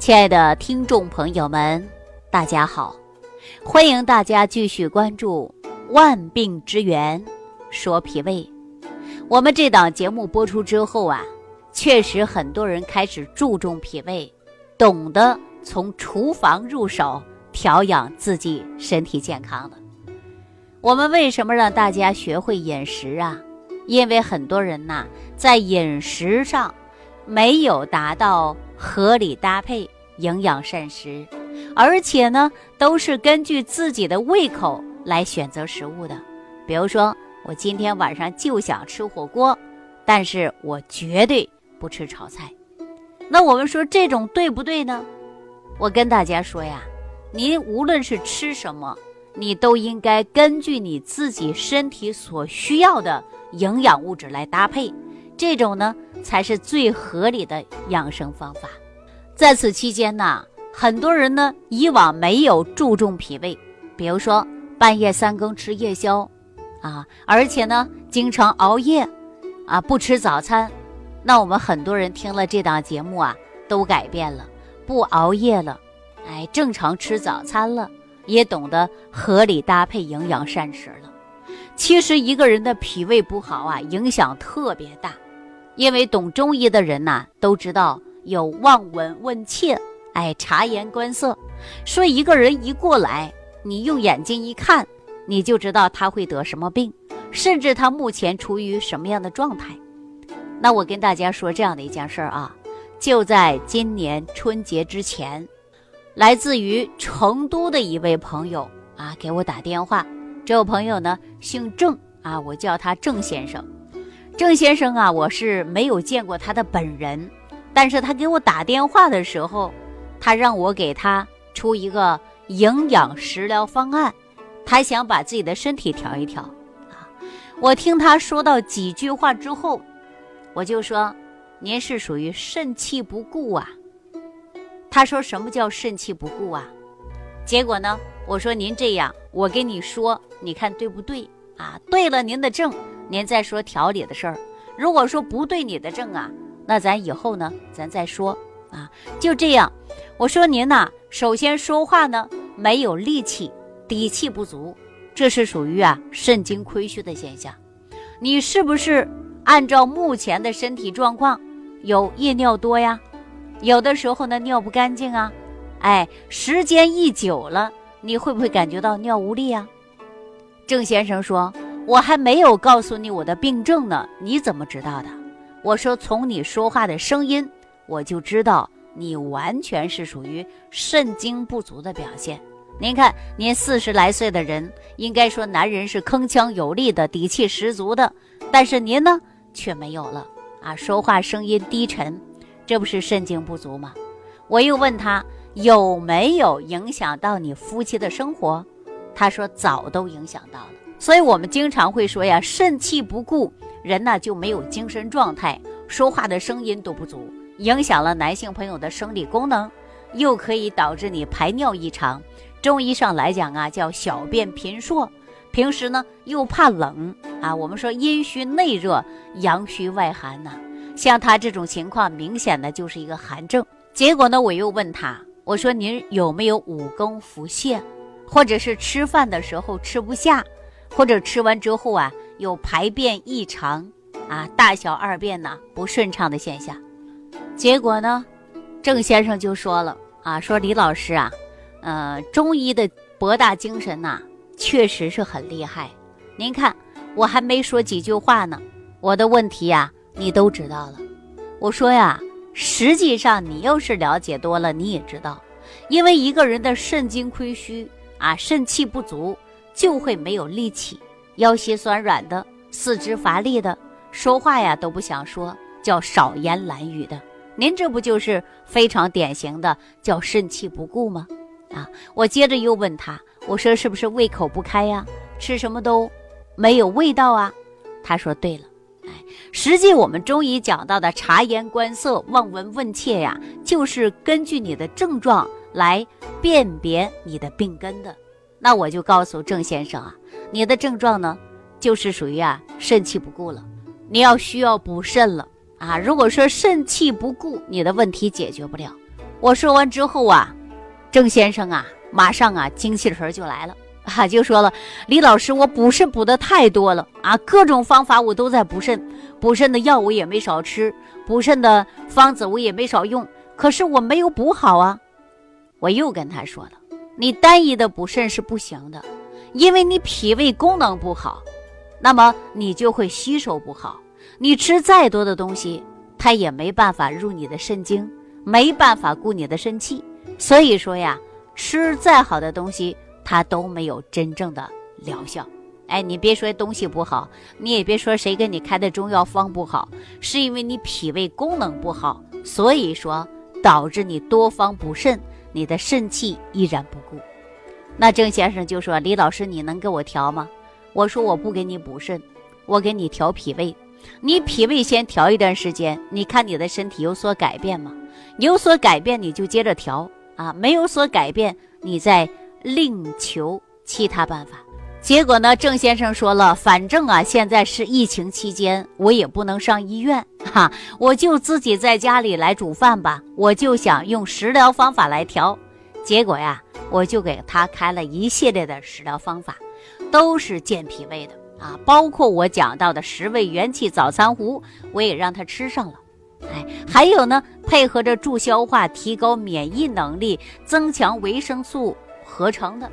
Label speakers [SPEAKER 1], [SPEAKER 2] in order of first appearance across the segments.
[SPEAKER 1] 亲爱的听众朋友们，大家好！欢迎大家继续关注《万病之源说脾胃》。我们这档节目播出之后啊，确实很多人开始注重脾胃，懂得从厨房入手调养自己身体健康了。我们为什么让大家学会饮食啊？因为很多人呐，在饮食上没有达到合理搭配、营养膳食，而且呢，都是根据自己的胃口来选择食物的。比如说，我今天晚上就想吃火锅，但是我绝对不吃炒菜。那我们说这种对不对呢？我跟大家说呀，您无论是吃什么。你都应该根据你自己身体所需要的营养物质来搭配，这种呢才是最合理的养生方法。在此期间呢，很多人呢以往没有注重脾胃，比如说半夜三更吃夜宵，啊，而且呢经常熬夜，啊不吃早餐。那我们很多人听了这档节目啊，都改变了，不熬夜了，哎，正常吃早餐了。也懂得合理搭配营养膳食了。其实一个人的脾胃不好啊，影响特别大。因为懂中医的人呐，都知道有望闻问切，哎，察言观色。说一个人一过来，你用眼睛一看，你就知道他会得什么病，甚至他目前处于什么样的状态。那我跟大家说这样的一件事儿啊，就在今年春节之前。来自于成都的一位朋友啊，给我打电话。这位朋友呢，姓郑啊，我叫他郑先生。郑先生啊，我是没有见过他的本人，但是他给我打电话的时候，他让我给他出一个营养食疗方案，他想把自己的身体调一调啊。我听他说到几句话之后，我就说：“您是属于肾气不固啊。”他说：“什么叫肾气不固啊？”结果呢，我说：“您这样，我跟你说，你看对不对啊？对了，您的症，您再说调理的事儿；如果说不对你的症啊，那咱以后呢，咱再说啊。就这样，我说您呐，首先说话呢没有力气，底气不足，这是属于啊肾精亏虚的现象。你是不是按照目前的身体状况有夜尿多呀？”有的时候呢，尿不干净啊，哎，时间一久了，你会不会感觉到尿无力啊？郑先生说：“我还没有告诉你我的病症呢，你怎么知道的？”我说：“从你说话的声音，我就知道你完全是属于肾精不足的表现。您看，您四十来岁的人，应该说男人是铿锵有力的，底气十足的，但是您呢，却没有了啊，说话声音低沉。”这不是肾精不足吗？我又问他有没有影响到你夫妻的生活，他说早都影响到了。所以我们经常会说呀，肾气不固，人呢就没有精神状态，说话的声音都不足，影响了男性朋友的生理功能，又可以导致你排尿异常。中医上来讲啊，叫小便频数。平时呢又怕冷啊，我们说阴虚内热，阳虚外寒呐。像他这种情况，明显的就是一个寒症。结果呢，我又问他，我说您有没有五更腹泻，或者是吃饭的时候吃不下，或者吃完之后啊有排便异常啊，大小二便呢不顺畅的现象。结果呢，郑先生就说了啊，说李老师啊，呃，中医的博大精深呐，确实是很厉害。您看，我还没说几句话呢，我的问题呀。你都知道了，我说呀，实际上你要是了解多了，你也知道，因为一个人的肾精亏虚啊，肾气不足，就会没有力气，腰膝酸软的，四肢乏力的，说话呀都不想说，叫少言懒语的。您这不就是非常典型的叫肾气不固吗？啊，我接着又问他，我说是不是胃口不开呀？吃什么都没有味道啊？他说对了。哎实际我们中医讲到的察言观色、望闻问切呀，就是根据你的症状来辨别你的病根的。那我就告诉郑先生啊，你的症状呢，就是属于啊肾气不固了，你要需要补肾了啊。如果说肾气不固，你的问题解决不了，我说完之后啊，郑先生啊，马上啊精气神就来了啊，就说了：“李老师，我补肾补的太多了啊，各种方法我都在补肾，补肾的药我也没少吃，补肾的方子我也没少用，可是我没有补好啊。”我又跟他说了：“你单一的补肾是不行的，因为你脾胃功能不好，那么你就会吸收不好，你吃再多的东西，它也没办法入你的肾经。”没办法固你的肾气，所以说呀，吃再好的东西，它都没有真正的疗效。哎，你别说东西不好，你也别说谁给你开的中药方不好，是因为你脾胃功能不好，所以说导致你多方补肾，你的肾气依然不固。那郑先生就说：“李老师，你能给我调吗？”我说：“我不给你补肾，我给你调脾胃。你脾胃先调一段时间，你看你的身体有所改变吗？”有所改变，你就接着调啊；没有所改变，你再另求其他办法。结果呢，郑先生说了，反正啊，现在是疫情期间，我也不能上医院哈，我就自己在家里来煮饭吧。我就想用食疗方法来调。结果呀，我就给他开了一系列的食疗方法，都是健脾胃的啊，包括我讲到的十味元气早餐糊，我也让他吃上了。哎，还有呢，配合着助消化、提高免疫能力、增强维生素合成的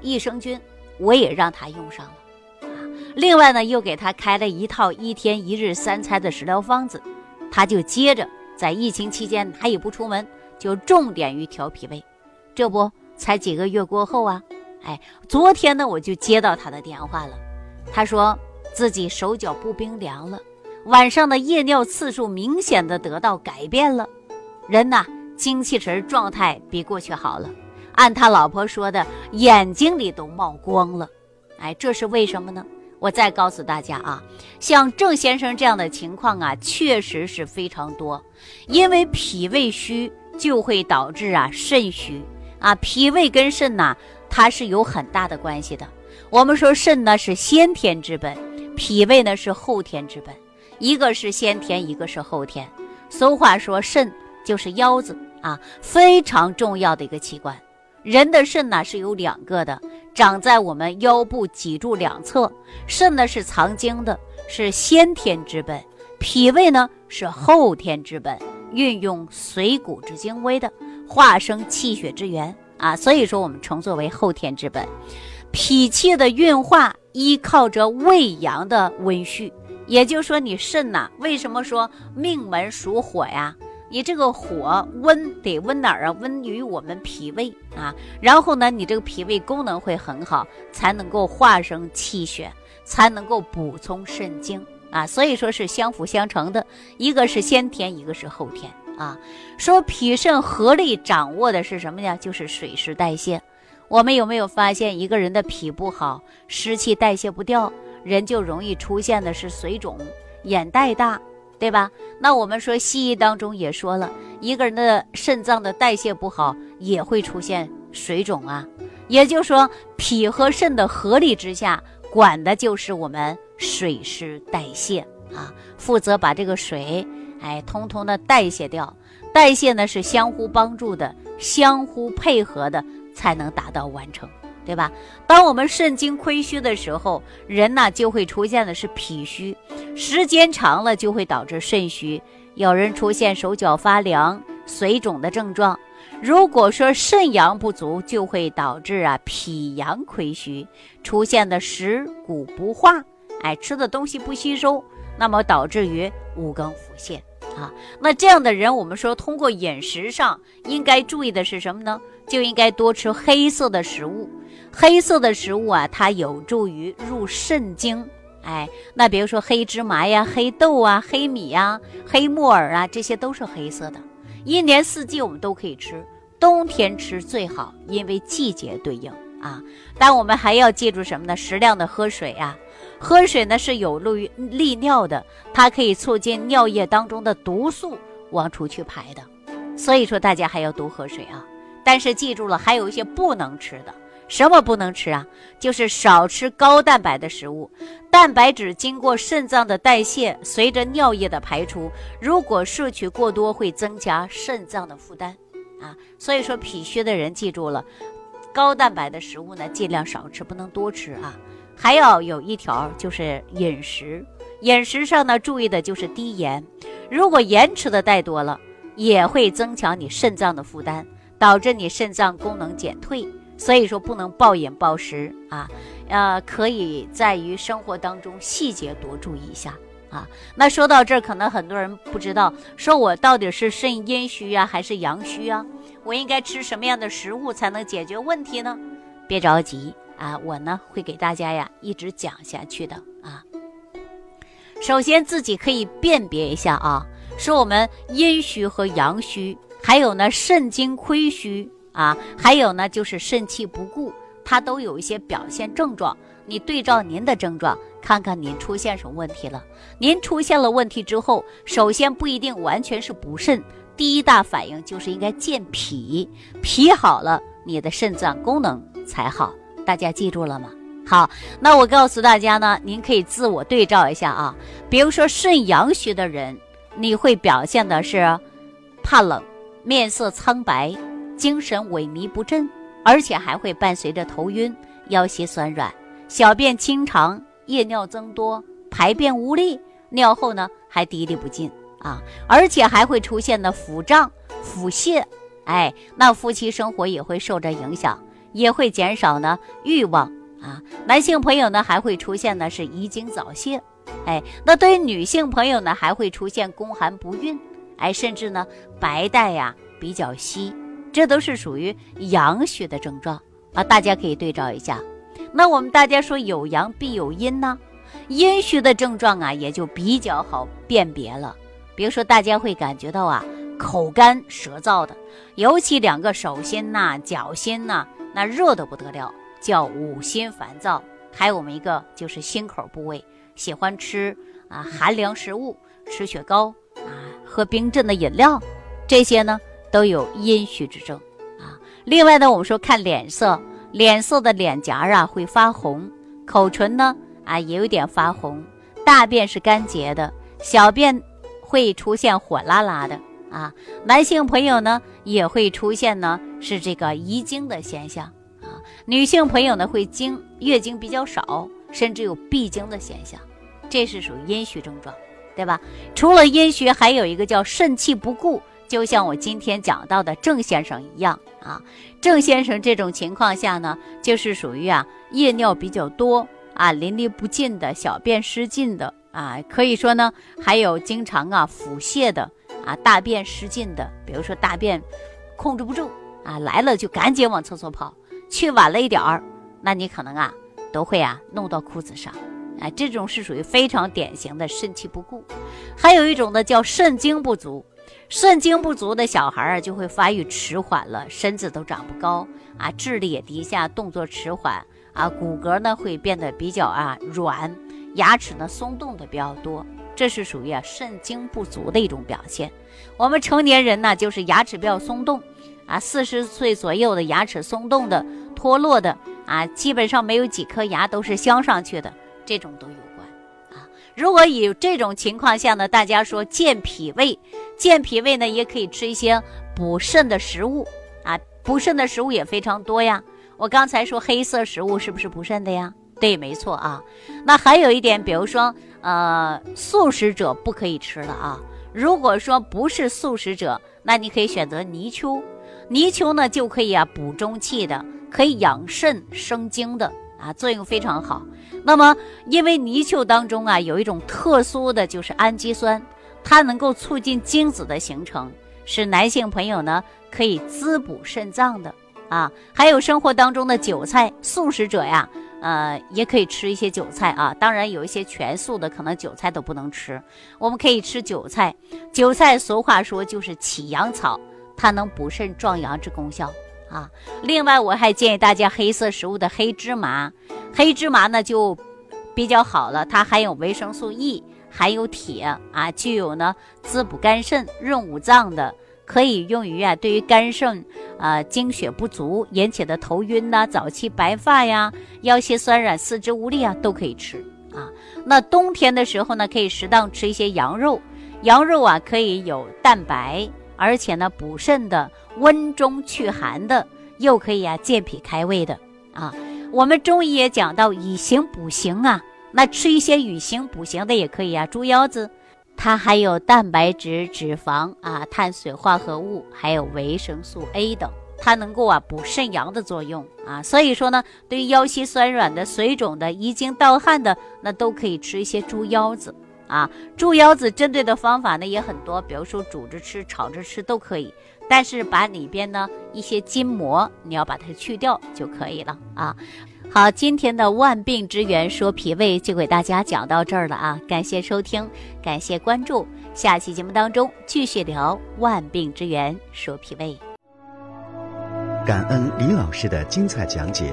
[SPEAKER 1] 益生菌，我也让他用上了。另外呢，又给他开了一套一天一日三餐的食疗方子，他就接着在疫情期间他也不出门，就重点于调脾胃。这不才几个月过后啊，哎，昨天呢我就接到他的电话了，他说自己手脚不冰凉了。晚上的夜尿次数明显的得到改变了，人呐精气神状态比过去好了。按他老婆说的，眼睛里都冒光了。哎，这是为什么呢？我再告诉大家啊，像郑先生这样的情况啊，确实是非常多。因为脾胃虚就会导致啊肾虚啊，脾胃跟肾呐它是有很大的关系的。我们说肾呢是先天之本，脾胃呢是后天之本。一个是先天，一个是后天。俗话说，肾就是腰子啊，非常重要的一个器官。人的肾呢是有两个的，长在我们腰部脊柱两侧。肾呢是藏精的，是先天之本；脾胃呢是后天之本，运用水谷之精微的，化生气血之源啊。所以说，我们称作为后天之本。脾气的运化依靠着胃阳的温煦。也就是说，你肾呐，为什么说命门属火呀？你这个火温得温哪儿啊？温于我们脾胃啊。然后呢，你这个脾胃功能会很好，才能够化生气血，才能够补充肾精啊。所以说是相辅相成的，一个是先天，一个是后天啊。说脾肾合力掌握的是什么呀？就是水湿代谢。我们有没有发现，一个人的脾不好，湿气代谢不掉？人就容易出现的是水肿、眼袋大，对吧？那我们说西医当中也说了，一个人的肾脏的代谢不好，也会出现水肿啊。也就是说，脾和肾的合力之下，管的就是我们水湿代谢啊，负责把这个水，哎，通通的代谢掉。代谢呢是相互帮助的，相互配合的，才能达到完成。对吧？当我们肾精亏虚的时候，人呢就会出现的是脾虚，时间长了就会导致肾虚。有人出现手脚发凉、水肿的症状。如果说肾阳不足，就会导致啊脾阳亏虚，出现的食谷不化，哎，吃的东西不吸收，那么导致于五更腹泻啊。那这样的人，我们说通过饮食上应该注意的是什么呢？就应该多吃黑色的食物。黑色的食物啊，它有助于入肾经。哎，那比如说黑芝麻呀、黑豆啊、黑米呀、黑木耳啊，这些都是黑色的。一年四季我们都可以吃，冬天吃最好，因为季节对应啊。但我们还要记住什么呢？适量的喝水啊，喝水呢是有利于利尿的，它可以促进尿液当中的毒素往出去排的。所以说大家还要多喝水啊。但是记住了，还有一些不能吃的。什么不能吃啊？就是少吃高蛋白的食物。蛋白质经过肾脏的代谢，随着尿液的排出，如果摄取过多，会增加肾脏的负担。啊。所以说脾虚的人记住了，高蛋白的食物呢尽量少吃，不能多吃啊。还要有一条就是饮食，饮食上呢注意的就是低盐。如果盐吃的太多了，也会增强你肾脏的负担，导致你肾脏功能减退。所以说不能暴饮暴食啊，呃，可以在于生活当中细节多注意一下啊。那说到这儿，可能很多人不知道，说我到底是肾阴虚啊，还是阳虚啊？我应该吃什么样的食物才能解决问题呢？别着急。啊，我呢会给大家呀一直讲下去的啊。首先自己可以辨别一下啊，说我们阴虚和阳虚，还有呢肾精亏虚啊，还有呢就是肾气不固，它都有一些表现症状。你对照您的症状，看看您出现什么问题了。您出现了问题之后，首先不一定完全是补肾，第一大反应就是应该健脾，脾好了，你的肾脏功能才好。大家记住了吗？好，那我告诉大家呢，您可以自我对照一下啊。比如说肾阳虚的人，你会表现的是怕冷、面色苍白、精神萎靡不振，而且还会伴随着头晕、腰膝酸软、小便清长、夜尿增多、排便无力，尿后呢还滴沥不尽啊，而且还会出现的腹胀、腹泻，哎，那夫妻生活也会受着影响。也会减少呢欲望啊，男性朋友呢还会出现的是遗精早泄，哎，那对于女性朋友呢还会出现宫寒不孕，哎，甚至呢白带呀比较稀，这都是属于阳虚的症状啊，大家可以对照一下。那我们大家说有阳必有阴呢，阴虚的症状啊也就比较好辨别了，比如说大家会感觉到啊口干舌燥的，尤其两个手心呐、脚心呐。那热的不得了，叫五心烦躁。还有我们一个就是心口部位，喜欢吃啊寒凉食物，吃雪糕啊，喝冰镇的饮料，这些呢都有阴虚之症啊。另外呢，我们说看脸色，脸色的脸颊啊会发红，口唇呢啊也有点发红，大便是干结的，小便会出现火辣辣的。啊，男性朋友呢也会出现呢是这个遗精的现象啊，女性朋友呢会经月经比较少，甚至有闭经的现象，这是属于阴虚症状，对吧？除了阴虚，还有一个叫肾气不固，就像我今天讲到的郑先生一样啊，郑先生这种情况下呢，就是属于啊夜尿比较多啊，淋漓不尽的小便失禁的啊，可以说呢还有经常啊腹泻的。啊，大便失禁的，比如说大便控制不住啊，来了就赶紧往厕所跑，去晚了一点儿，那你可能啊都会啊弄到裤子上，哎，这种是属于非常典型的肾气不固。还有一种呢叫肾精不足，肾精不足的小孩啊就会发育迟缓了，身子都长不高啊，智力也低下，动作迟缓啊，骨骼呢会变得比较啊软，牙齿呢松动的比较多。这是属于啊肾精不足的一种表现。我们成年人呢，就是牙齿比较松动，啊，四十岁左右的牙齿松动的、脱落的，啊，基本上没有几颗牙都是镶上去的，这种都有。如果有这种情况下呢，大家说健脾胃，健脾胃呢，也可以吃一些补肾的食物，啊，补肾的食物也非常多呀。我刚才说黑色食物是不是补肾的呀？对，没错啊。那还有一点，比如说。呃，素食者不可以吃了啊。如果说不是素食者，那你可以选择泥鳅。泥鳅呢就可以啊补中气的，可以养肾生精的啊，作用非常好。那么因为泥鳅当中啊有一种特殊的就是氨基酸，它能够促进精子的形成，使男性朋友呢可以滋补肾脏的啊。还有生活当中的韭菜，素食者呀。呃，也可以吃一些韭菜啊，当然有一些全素的，可能韭菜都不能吃。我们可以吃韭菜，韭菜俗话说就是起阳草，它能补肾壮阳之功效啊。另外，我还建议大家黑色食物的黑芝麻，黑芝麻呢就比较好了，它含有维生素 E，含有铁啊，具有呢滋补肝肾、润五脏的。可以用于啊，对于肝肾啊精血不足引起的头晕呐、早期白发呀、腰膝酸软、四肢无力啊，都可以吃啊。那冬天的时候呢，可以适当吃一些羊肉，羊肉啊可以有蛋白而且呢补肾的、温中祛寒的，又可以啊健脾开胃的啊。我们中医也讲到以形补形啊，那吃一些以形补形的也可以啊。猪腰子，它还有蛋白质、脂肪啊、碳水化合物，还有维生素 A 等。它能够啊补肾阳的作用啊，所以说呢，对于腰膝酸软的、水肿的、遗精盗汗的，那都可以吃一些猪腰子啊。猪腰子针对的方法呢也很多，比如说煮着吃、炒着吃都可以，但是把里边呢一些筋膜你要把它去掉就可以了啊。好，今天的万病之源说脾胃就给大家讲到这儿了啊，感谢收听，感谢关注，下期节目当中继续聊万病之源说脾胃。
[SPEAKER 2] 感恩李老师的精彩讲解。